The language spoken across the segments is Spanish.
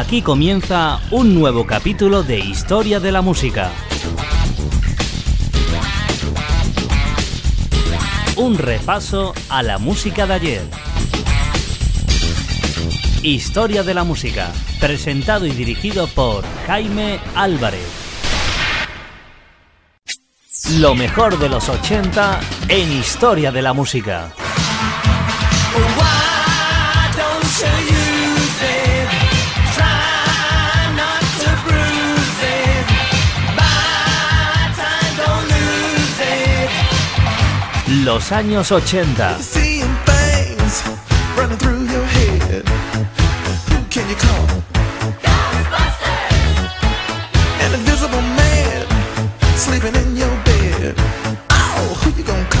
Aquí comienza un nuevo capítulo de Historia de la Música. Un repaso a la música de ayer. Historia de la Música, presentado y dirigido por Jaime Álvarez. Lo mejor de los 80 en Historia de la Música. Los años 80. sleeping in your bed. Oh, who you gonna call?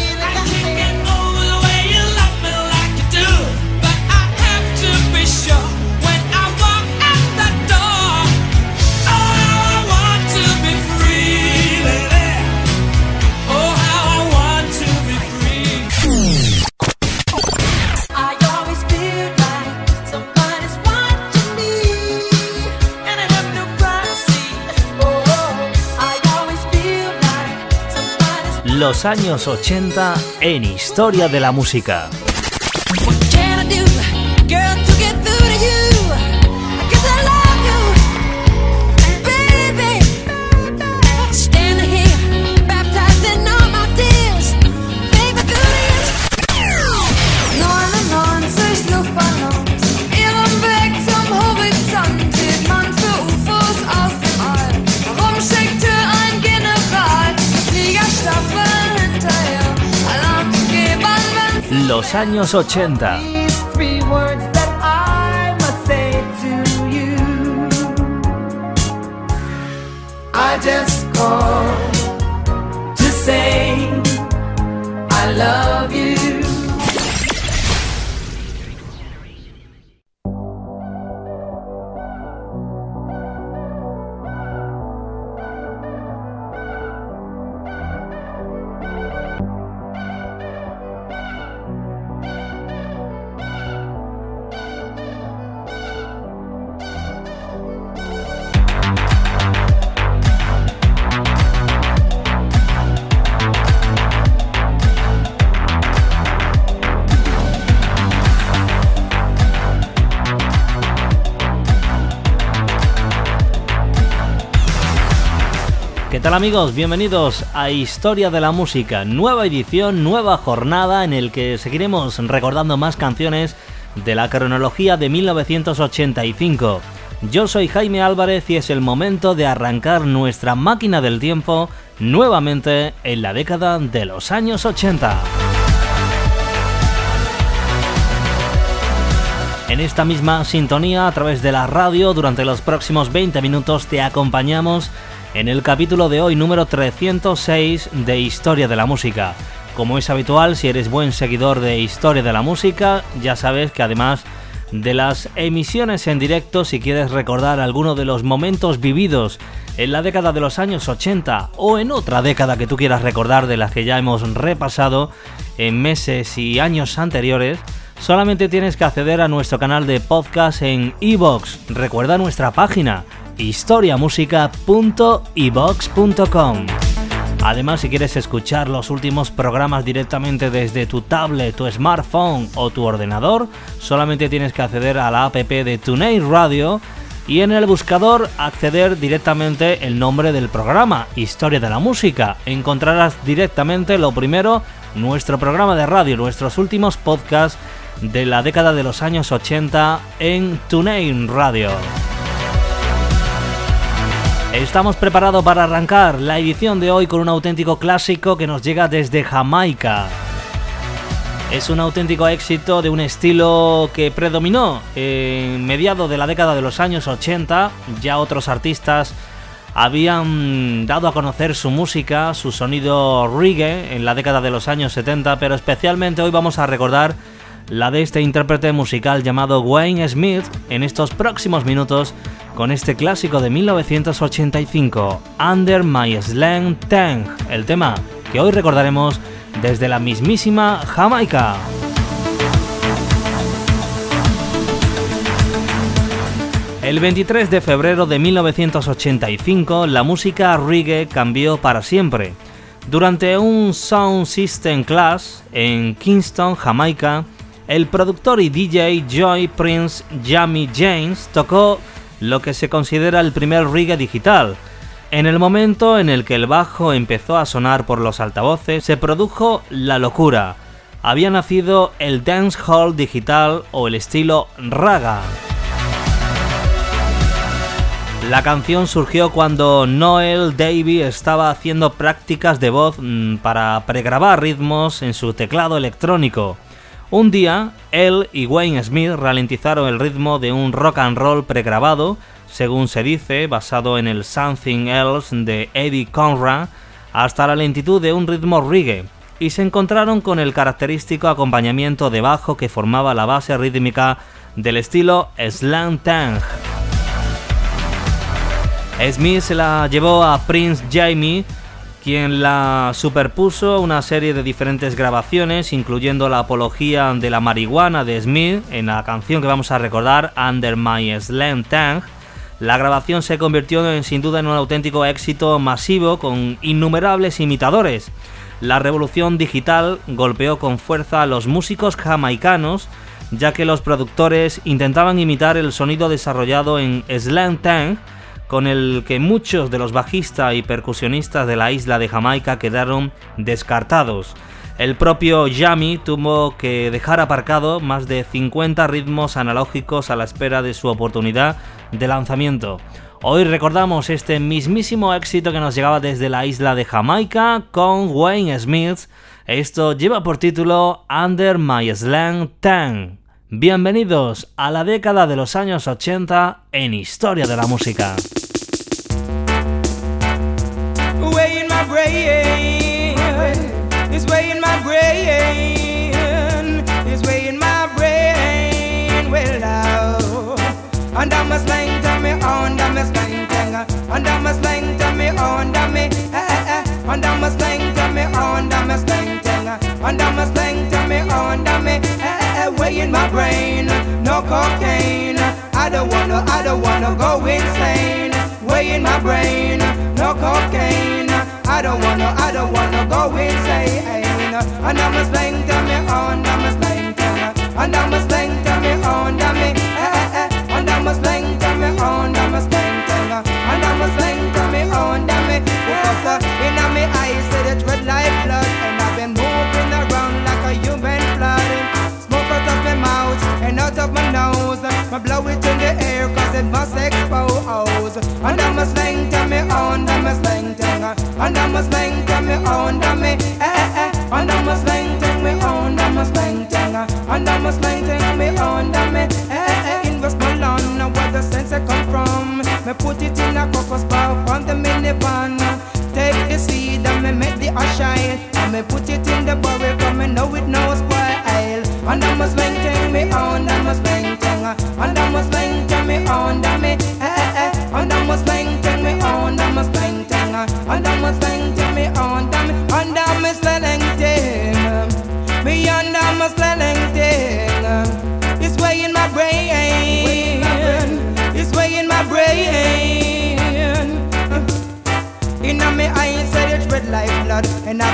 Los años 80 en Historia de la Música. Los años 80. I just call to say I love you. Tal amigos? Bienvenidos a Historia de la Música, nueva edición, nueva jornada en el que seguiremos recordando más canciones de la cronología de 1985. Yo soy Jaime Álvarez y es el momento de arrancar nuestra máquina del tiempo nuevamente en la década de los años 80. En esta misma sintonía, a través de la radio, durante los próximos 20 minutos te acompañamos en el capítulo de hoy número 306 de Historia de la Música. Como es habitual, si eres buen seguidor de Historia de la Música, ya sabes que además de las emisiones en directo, si quieres recordar alguno de los momentos vividos en la década de los años 80 o en otra década que tú quieras recordar de las que ya hemos repasado en meses y años anteriores, solamente tienes que acceder a nuestro canal de podcast en iVoox. Recuerda nuestra página historiamusica.ibox.com. Además, si quieres escuchar los últimos programas directamente desde tu tablet, tu smartphone o tu ordenador, solamente tienes que acceder a la app de TuneIn Radio y en el buscador acceder directamente el nombre del programa, Historia de la Música. Encontrarás directamente lo primero, nuestro programa de radio, nuestros últimos podcasts de la década de los años 80 en TuneIn Radio. Estamos preparados para arrancar la edición de hoy con un auténtico clásico que nos llega desde Jamaica. Es un auténtico éxito de un estilo que predominó en mediados de la década de los años 80. Ya otros artistas habían dado a conocer su música, su sonido reggae en la década de los años 70, pero especialmente hoy vamos a recordar la de este intérprete musical llamado Wayne Smith en estos próximos minutos con este clásico de 1985, Under My Slang Tank, el tema que hoy recordaremos desde la mismísima Jamaica. El 23 de febrero de 1985, la música reggae cambió para siempre. Durante un Sound System Class en Kingston, Jamaica, el productor y DJ Joy Prince Jamie James tocó lo que se considera el primer reggae digital, en el momento en el que el bajo empezó a sonar por los altavoces, se produjo la locura. Había nacido el dancehall digital o el estilo raga. La canción surgió cuando Noel Davy estaba haciendo prácticas de voz mm, para pregrabar ritmos en su teclado electrónico. Un día, él y Wayne Smith ralentizaron el ritmo de un rock and roll pregrabado según se dice, basado en el Something Else de Eddie Conrad, hasta la lentitud de un ritmo reggae, y se encontraron con el característico acompañamiento de bajo que formaba la base rítmica del estilo Slam Tang. Smith se la llevó a Prince Jamie, quien la superpuso una serie de diferentes grabaciones, incluyendo la apología de la marihuana de Smith en la canción que vamos a recordar, Under My Slam Tang, la grabación se convirtió en, sin duda en un auténtico éxito masivo con innumerables imitadores. La revolución digital golpeó con fuerza a los músicos jamaicanos, ya que los productores intentaban imitar el sonido desarrollado en Slam Tang, con el que muchos de los bajistas y percusionistas de la isla de Jamaica quedaron descartados. El propio Yami tuvo que dejar aparcado más de 50 ritmos analógicos a la espera de su oportunidad de lanzamiento. Hoy recordamos este mismísimo éxito que nos llegaba desde la isla de Jamaica con Wayne Smith. Esto lleva por título Under My Slang Tang. Bienvenidos a la década de los años 80 en Historia de la Música. Under my slang to me, under my slang thing. Under my slang to me, under me, eh eh eh. Under my slang to me, under my slang thing. Under my slang to me, under me, eh eh eh. Way in my brain, no cocaine. I don't wanna, I don't wanna go insane. Way in my brain, no cocaine. I don't wanna, I don't wanna go insane. My slang to me, under my slang thing. Under my slang to me, me, eh eh eh. And I'm a slang to me, on, I'm a slang to me, and I'm a slang to me, on, me. Because uh, in me eyes, say the red like blood, and I've been moving around like a human flood. Smoke out of my mouth and out of my nose. I blow it in the air cause it must expose. And I'm a and I'm a slang to me, on, me. Eh, eh, eh. And I'm a slang to me, on, I'm a slang to me, and I'm a slang to me, on, me. Eh, eh, eh the sense I come from. Me put it in a crocus bar on the minivan. Take the seed and me make the ash shine. And me put it in the barrel cause me know it no spoil. And I must maintain me on, I must maintain. And I must me on, me.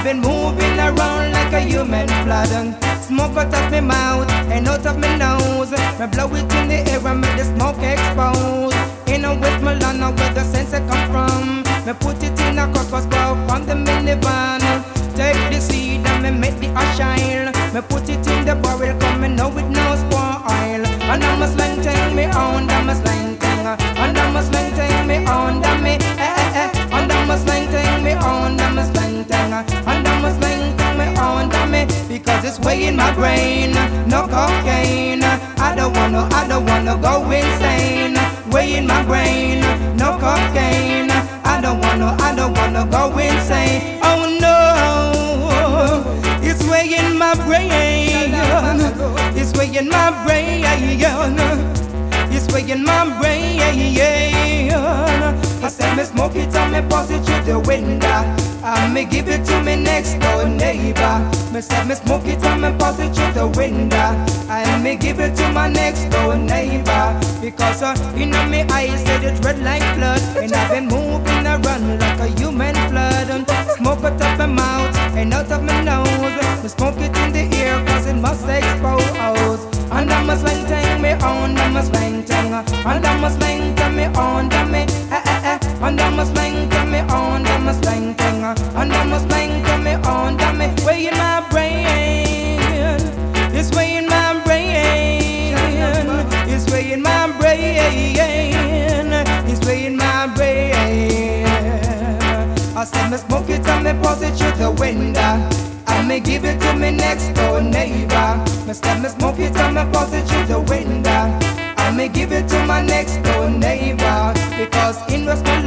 Been moving around like a human flood. Smoke out of my mouth and out of my nose. Me blow it in the air and make the smoke expose. In a West Milan, where wanna go insane. In my brain, no cocaine. I don't wanna, I don't wanna go insane. Oh no, it's in my brain. It's in my brain. It's in my brain. Me give it to me next door neighbor. Me said me smoke it and me pass it through the window. And me give it to my next door neighbor. Because uh, in me eyes said it red like blood. And I've been moving around like a human flood. Smoke it up my mouth and out of my nose. Me smoke it in the ear cause it must expose. And I'm a slang tang me on, I'm a slang tang. And I'm a slang tang me on, I'm me. Eh, eh, eh. And I'm a slang And I'm a slang tang me on, me. Way in my brain. It's way my brain. It's way my brain. It's way my brain. I said me smoke it and me pass it through the window. And me give it to me next door neighbor. Me said me smoke it and me pass it through the window. And me give it to my next door neighbor. Because in West Milan,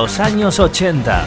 Los años 80.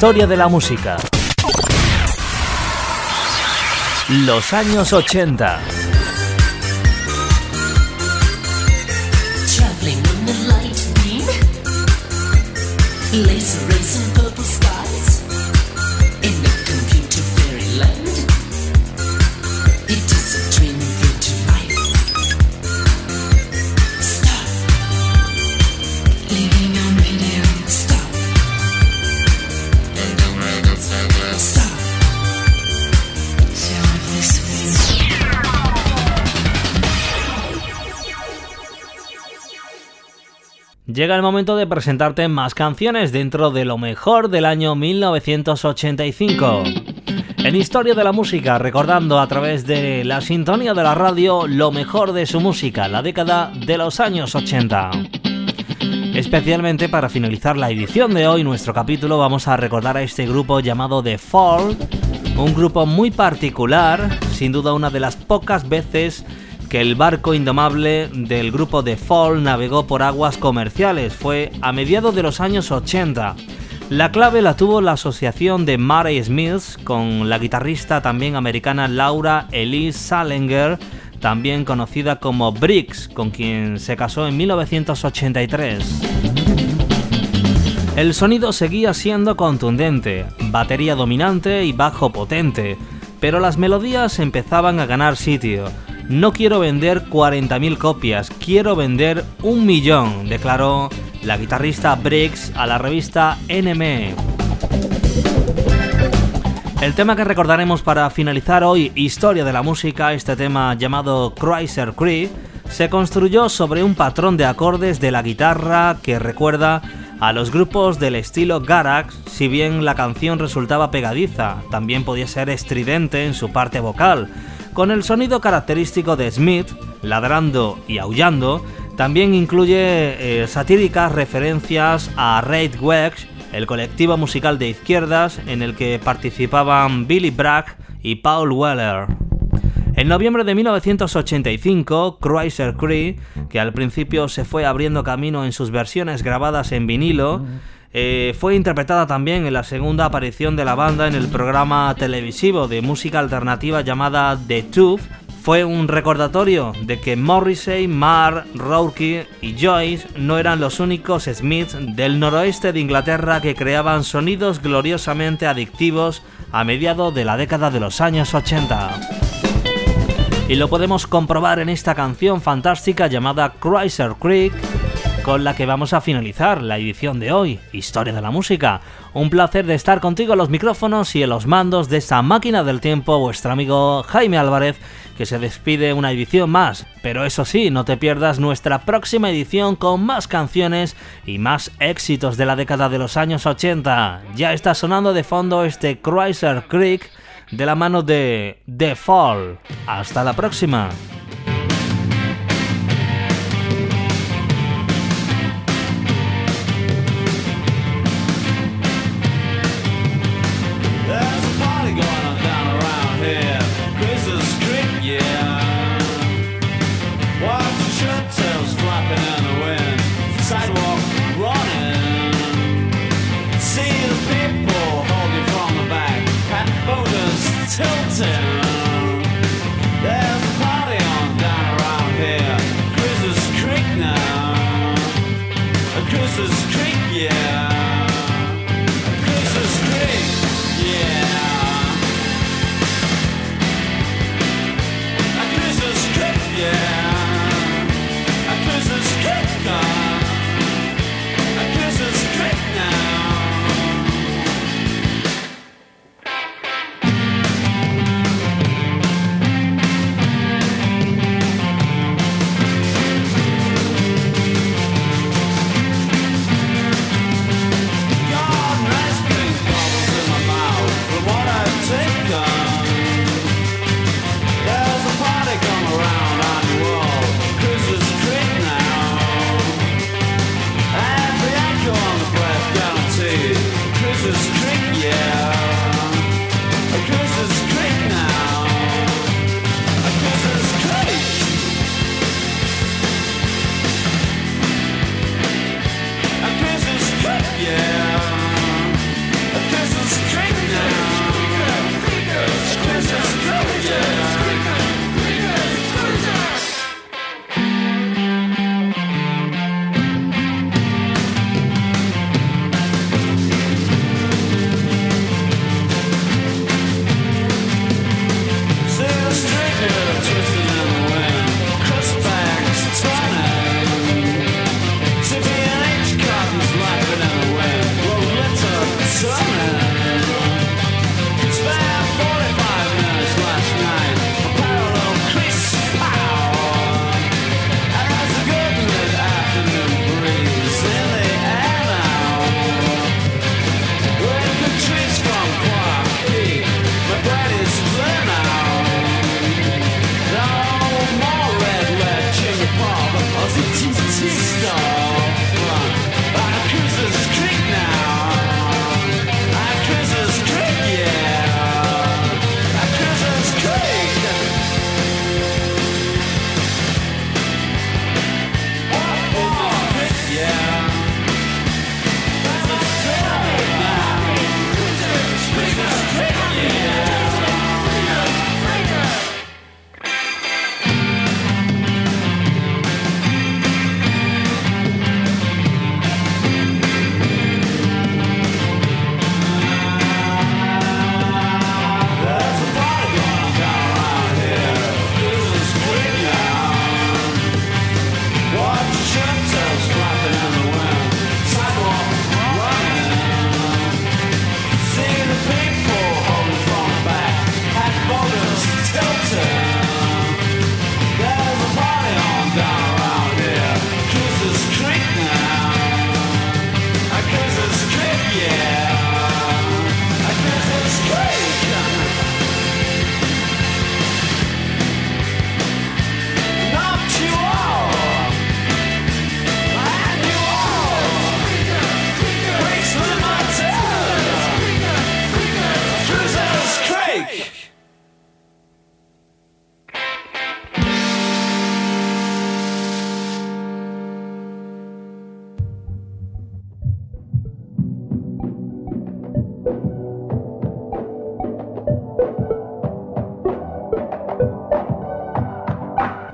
Historia de la Música. Los años 80. Traveling in the light beam, laser Llega el momento de presentarte más canciones dentro de lo mejor del año 1985. En Historia de la Música, recordando a través de la sintonía de la radio lo mejor de su música, la década de los años 80. Especialmente para finalizar la edición de hoy, nuestro capítulo, vamos a recordar a este grupo llamado The Fall, un grupo muy particular, sin duda una de las pocas veces que el barco indomable del grupo The Fall navegó por aguas comerciales. Fue a mediados de los años 80. La clave la tuvo la asociación de Murray Smith con la guitarrista también americana Laura Elise Salinger, también conocida como Briggs, con quien se casó en 1983. El sonido seguía siendo contundente, batería dominante y bajo potente, pero las melodías empezaban a ganar sitio. No quiero vender 40.000 copias, quiero vender un millón, declaró la guitarrista Briggs a la revista NME. El tema que recordaremos para finalizar hoy, Historia de la Música, este tema llamado Chrysler Creek, se construyó sobre un patrón de acordes de la guitarra que recuerda a los grupos del estilo Garax, si bien la canción resultaba pegadiza, también podía ser estridente en su parte vocal, con el sonido característico de Smith, ladrando y aullando, también incluye eh, satíricas referencias a Raid Wedge, el colectivo musical de izquierdas en el que participaban Billy Bragg y Paul Weller. En noviembre de 1985, Chrysler Cree, que al principio se fue abriendo camino en sus versiones grabadas en vinilo, eh, fue interpretada también en la segunda aparición de la banda en el programa televisivo de música alternativa llamada The Tube. Fue un recordatorio de que Morrissey, Marr, Rourke y Joyce no eran los únicos Smiths del noroeste de Inglaterra que creaban sonidos gloriosamente adictivos a mediados de la década de los años 80. Y lo podemos comprobar en esta canción fantástica llamada Chrysler Creek, con la que vamos a finalizar la edición de hoy, Historia de la Música. Un placer de estar contigo en los micrófonos y en los mandos de esta máquina del tiempo, vuestro amigo Jaime Álvarez, que se despide una edición más. Pero eso sí, no te pierdas nuestra próxima edición con más canciones y más éxitos de la década de los años 80. Ya está sonando de fondo este Chrysler Creek de la mano de The Fall. Hasta la próxima.